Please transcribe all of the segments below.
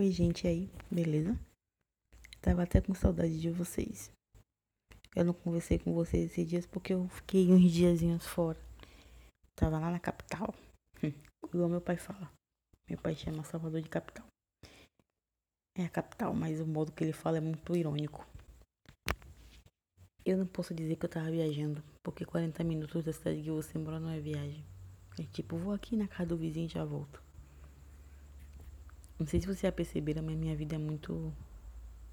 Oi, gente aí, beleza? Tava até com saudade de vocês. Eu não conversei com vocês esses dias porque eu fiquei uns diazinhos fora. Tava lá na capital. Hum, igual meu pai fala. Meu pai chama Salvador de capital. É a capital, mas o modo que ele fala é muito irônico. Eu não posso dizer que eu tava viajando, porque 40 minutos da cidade que você mora não é viagem. É tipo, vou aqui na casa do vizinho e já volto. Não sei se vocês já perceberam, mas minha vida é muito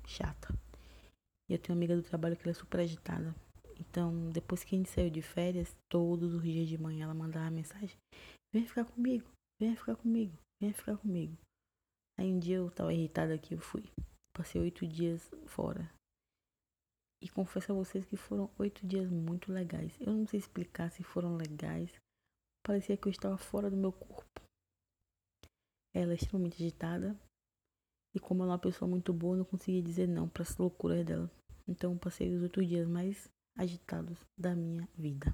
chata. E eu tenho uma amiga do trabalho que ela é super agitada. Então, depois que a gente saiu de férias, todos os dias de manhã ela mandava mensagem: Vem ficar comigo, vem ficar comigo, vem ficar comigo. Aí um dia eu tava irritada aqui, eu fui. Passei oito dias fora. E confesso a vocês que foram oito dias muito legais. Eu não sei explicar se foram legais. Parecia que eu estava fora do meu corpo. Ela é extremamente agitada. E como ela é uma pessoa muito boa, não consegui dizer não para as loucuras dela. Então passei os oito dias mais agitados da minha vida.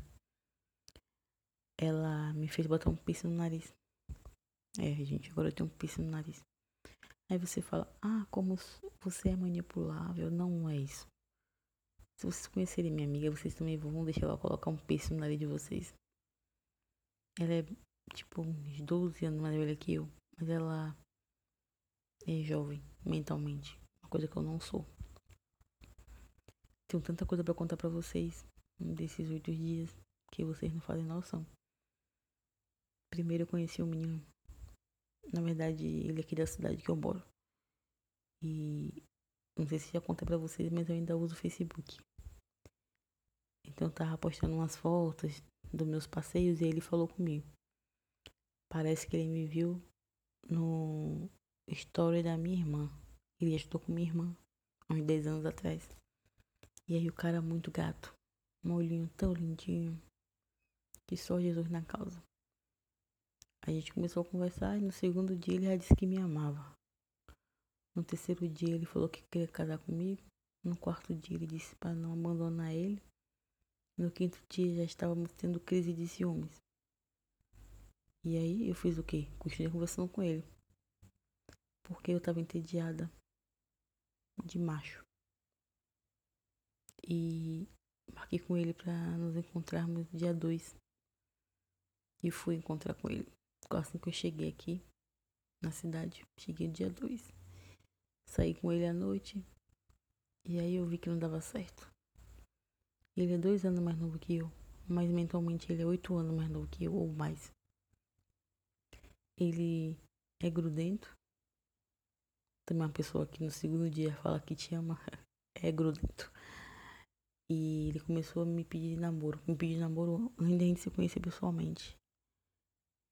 Ela me fez botar um piercing no nariz. É, gente, agora eu tenho um piercing no nariz. Aí você fala, ah, como você é manipulável. Não é isso. Se vocês conhecerem minha amiga, vocês também vão deixar ela colocar um piercing no nariz de vocês. Ela é, tipo, uns 12 anos mais velha que eu. Mas ela é jovem mentalmente, uma coisa que eu não sou. Tenho tanta coisa para contar para vocês desses oito dias que vocês não fazem noção. Primeiro eu conheci um menino. Na verdade, ele é aqui da cidade que eu moro. E não sei se já contei pra vocês, mas eu ainda uso o Facebook. Então eu tava postando umas fotos dos meus passeios e ele falou comigo. Parece que ele me viu no story da minha irmã. Ele estudou com minha irmã há uns 10 anos atrás. E aí o cara é muito gato. Um olhinho tão lindinho. Que só Jesus na causa. A gente começou a conversar e no segundo dia ele já disse que me amava. No terceiro dia ele falou que queria casar comigo. No quarto dia ele disse para não abandonar ele. No quinto dia já estávamos tendo crise de ciúmes. E aí eu fiz o quê? Continuei conversando com ele. Porque eu estava entediada de macho. E marquei com ele para nos encontrarmos dia 2. E fui encontrar com ele. Assim que eu cheguei aqui na cidade. Cheguei dia 2. Saí com ele à noite. E aí eu vi que não dava certo. Ele é dois anos mais novo que eu. Mas mentalmente ele é oito anos mais novo que eu, ou mais. Ele é grudento. Também uma pessoa que no segundo dia fala que te ama. É grudento. E ele começou a me pedir namoro. Me pedir namoro antes da gente se conhecer pessoalmente.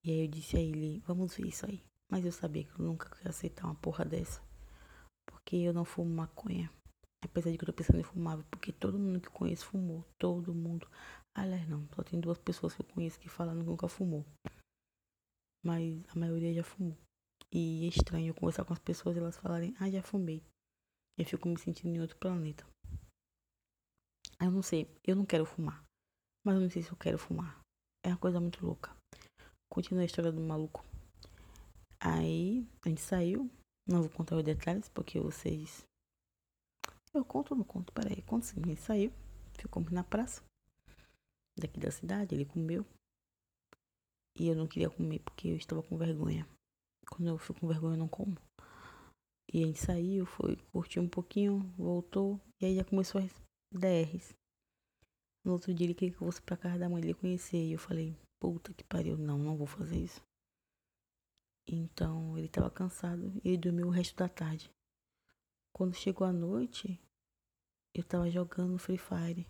E aí eu disse a ele, vamos ver isso aí. Mas eu sabia que eu nunca ia aceitar uma porra dessa. Porque eu não fumo maconha. Apesar de que eu tô pensando em fumar, porque todo mundo que eu conheço fumou. Todo mundo. Aliás, não. Só tem duas pessoas que eu conheço que falam que nunca fumou mas a maioria já fumou. E é estranho conversar com as pessoas e elas falarem, ah, já fumei. Eu fico me sentindo em outro planeta. Eu não sei, eu não quero fumar. Mas eu não sei se eu quero fumar. É uma coisa muito louca. Continua a história do maluco. Aí a gente saiu. Não vou contar os detalhes porque vocês. Eu conto ou não conto? Peraí, conto sim. A gente saiu. Ficamos na praça. Daqui da cidade. Ele comeu. E eu não queria comer porque eu estava com vergonha. Quando eu fico com vergonha, eu não como. E a gente saiu, foi curtir um pouquinho, voltou. E aí já começou as DRs. No outro dia ele queria que eu fosse pra casa da mãe dele conhecer. E eu falei, puta que pariu, não, não vou fazer isso. Então ele tava cansado e ele dormiu o resto da tarde. Quando chegou a noite, eu tava jogando Free Fire.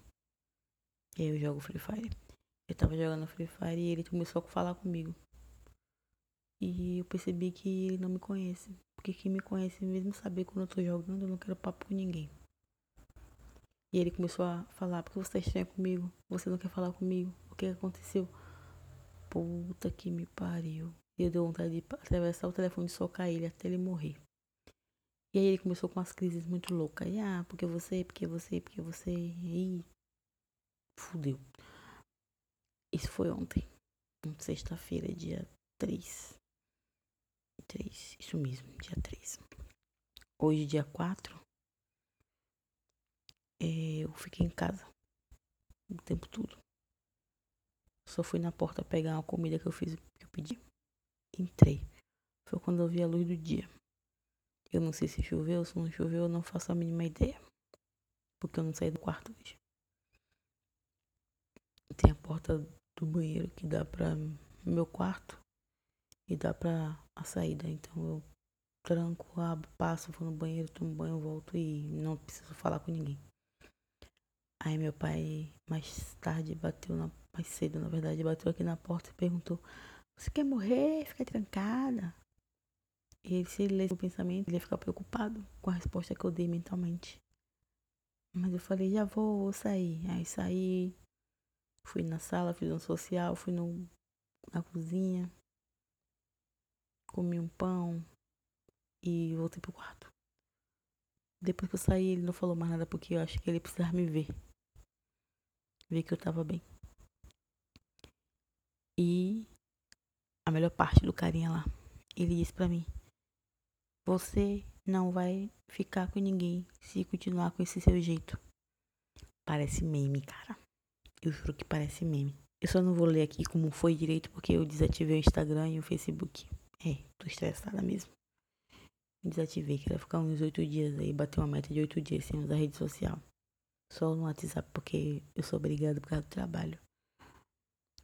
E aí eu jogo Free Fire. Eu tava jogando Free Fire e ele começou a falar comigo. E eu percebi que ele não me conhece. Porque quem me conhece, mesmo saber quando eu tô jogando, eu não quero papo com ninguém. E ele começou a falar, porque você tá estranho comigo? Você não quer falar comigo? O que aconteceu? Puta que me pariu. E eu dei vontade de atravessar o telefone e socar ele até ele morrer. E aí ele começou com umas crises muito loucas. E ah, porque você, porque você, porque você. E fudeu. Isso foi ontem. Sexta-feira, dia 3. 3. Isso mesmo, dia 3. hoje, dia 4, é, eu fiquei em casa o tempo todo. Só fui na porta pegar uma comida que eu fiz, que eu pedi. Entrei. Foi quando eu vi a luz do dia. Eu não sei se choveu, se não choveu, eu não faço a mínima ideia. Porque eu não saí do quarto hoje. Tem a porta do banheiro que dá para meu quarto e dá para a saída. Então eu tranco, abro, passo, vou no banheiro, tomo banho, volto e não preciso falar com ninguém. Aí meu pai mais tarde bateu na mais cedo, na verdade, bateu aqui na porta e perguntou: "Você quer morrer? Fica trancada?" E se ele lesse o pensamento, ele ia ficar preocupado com a resposta que eu dei mentalmente. Mas eu falei: "Já vou, vou sair". Aí saí, Fui na sala, fiz um social, fui no, na cozinha, comi um pão e voltei pro quarto. Depois que eu saí, ele não falou mais nada porque eu acho que ele precisava me ver. Ver que eu tava bem. E a melhor parte do carinha lá, ele disse pra mim: Você não vai ficar com ninguém se continuar com esse seu jeito. Parece meme, cara. Eu juro que parece meme. Eu só não vou ler aqui como foi direito porque eu desativei o Instagram e o Facebook. É, tô estressada mesmo. Desativei, queria ficar uns oito dias aí, bater uma meta de oito dias sem usar rede social. Só no WhatsApp porque eu sou obrigada por causa do trabalho.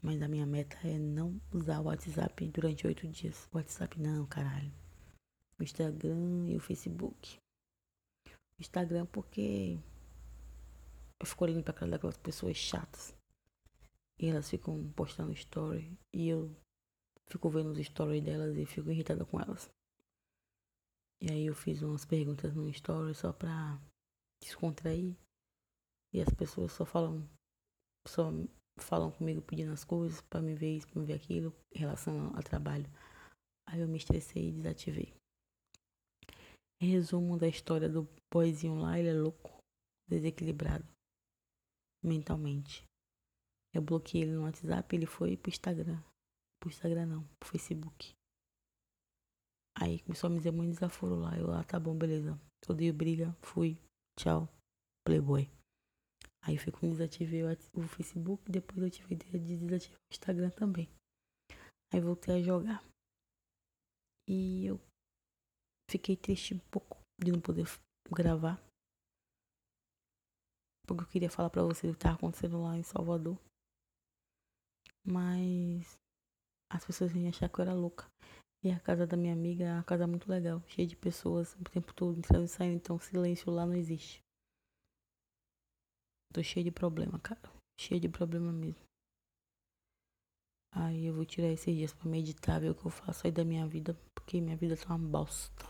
Mas a minha meta é não usar o WhatsApp durante oito dias. O WhatsApp não, caralho. O Instagram e o Facebook. O Instagram porque eu fico olhando pra cara daquelas pessoas chatas. E elas ficam postando story. E eu fico vendo os stories delas e fico irritada com elas. E aí eu fiz umas perguntas no story só pra descontrair. E as pessoas só falam. Só falam comigo pedindo as coisas pra me ver isso, pra me ver aquilo, em relação ao trabalho. Aí eu me estressei e desativei. Resumo da história do boizinho lá, ele é louco, desequilibrado mentalmente. Eu bloqueei ele no WhatsApp, ele foi pro Instagram. Pro Instagram não, pro Facebook. Aí começou a me dizer muito desaforo lá. Eu, ah, tá bom, beleza. Odeio briga, fui, tchau, playboy. Aí foi quando desativei o Facebook, depois eu tive ideia de desativar o Instagram também. Aí voltei a jogar. E eu fiquei triste um pouco de não poder gravar porque eu queria falar para vocês o que estava acontecendo lá em Salvador. Mas as pessoas iam achar que eu era louca. E a casa da minha amiga é uma casa muito legal, cheia de pessoas o tempo todo entrando e saindo, então silêncio lá não existe. Tô cheia de problema, cara. Cheia de problema mesmo. Aí eu vou tirar esses dias pra meditar, ver o que eu faço aí da minha vida, porque minha vida tá uma bosta.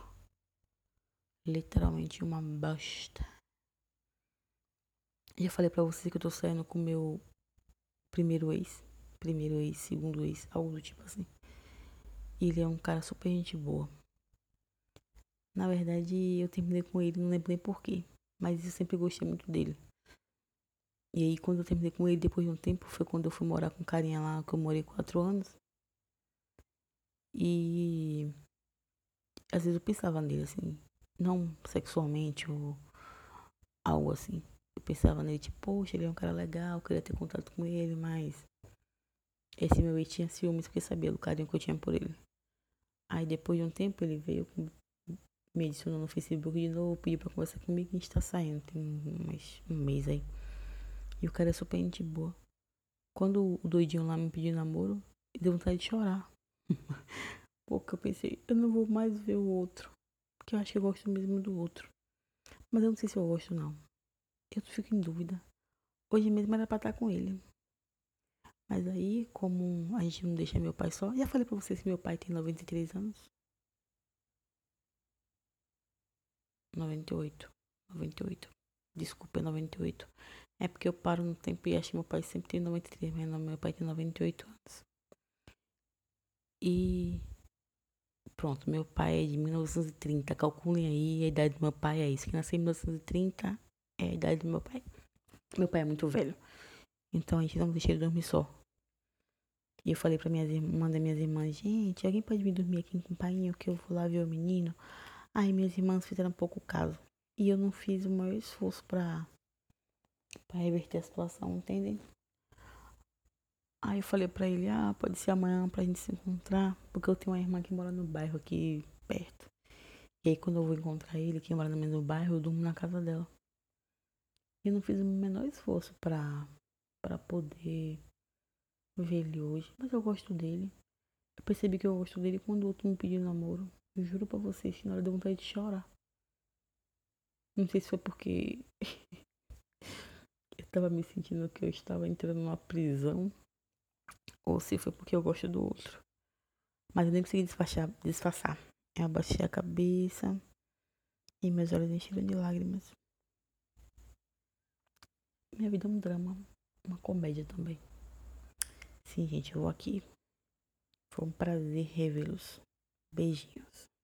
Literalmente uma bosta. Já falei pra vocês que eu tô saindo com o meu primeiro ex. Primeiro ex, segundo ex, algo do tipo assim. Ele é um cara super gente boa. Na verdade, eu terminei com ele, não lembro nem porquê. Mas eu sempre gostei muito dele. E aí, quando eu terminei com ele, depois de um tempo, foi quando eu fui morar com um carinha lá, que eu morei quatro anos. E às vezes eu pensava nele, assim, não sexualmente ou algo assim. Eu pensava nele, tipo, poxa, ele é um cara legal, queria ter contato com ele, mas esse meu ex tinha ciúmes porque sabia do carinho que eu tinha por ele. Aí depois de um tempo ele veio, me adicionou no Facebook de novo, pediu pra conversar comigo e a gente tá saindo, tem mais um mês aí. E o cara é super gente boa. Quando o doidinho lá me pediu namoro, deu vontade de chorar. Porque eu pensei, eu não vou mais ver o outro. Porque eu acho que eu gosto mesmo do outro. Mas eu não sei se eu gosto não. Eu fico em dúvida. Hoje mesmo era pra estar com ele. Mas aí, como a gente não deixa meu pai só. Já falei pra vocês que meu pai tem 93 anos. 98. 98. Desculpa, é 98. É porque eu paro no tempo e acho que meu pai sempre tem 93, mas não, meu pai tem 98 anos. E pronto, meu pai é de 1930. Calculem aí a idade do meu pai é isso. Que nasceu em 1930 é a idade do meu pai. Meu pai é muito velho. Então a gente não deixa ele dormir só. E eu falei pra minhas, uma das minhas irmãs, gente, alguém pode vir dormir aqui com o pai que eu vou lá ver o menino? Aí minhas irmãs fizeram pouco caso. E eu não fiz o maior esforço pra, pra reverter a situação, entendem? Aí eu falei pra ele, ah, pode ser amanhã pra gente se encontrar, porque eu tenho uma irmã que mora no bairro aqui perto. E aí quando eu vou encontrar ele, que mora no mesmo bairro, eu durmo na casa dela. Eu não fiz o menor esforço pra, pra poder ver ele hoje. Mas eu gosto dele. Eu percebi que eu gosto dele quando o outro me pediu namoro. Eu juro pra vocês que na hora deu vontade de chorar. Não sei se foi porque eu tava me sentindo que eu estava entrando numa prisão ou se foi porque eu gosto do outro. Mas eu nem consegui disfarçar. disfarçar. Eu abaixei a cabeça e meus olhos encheram de lágrimas. Minha vida é um drama, uma comédia também. Sim, gente, eu vou aqui. Foi um prazer revê-los. Beijinhos.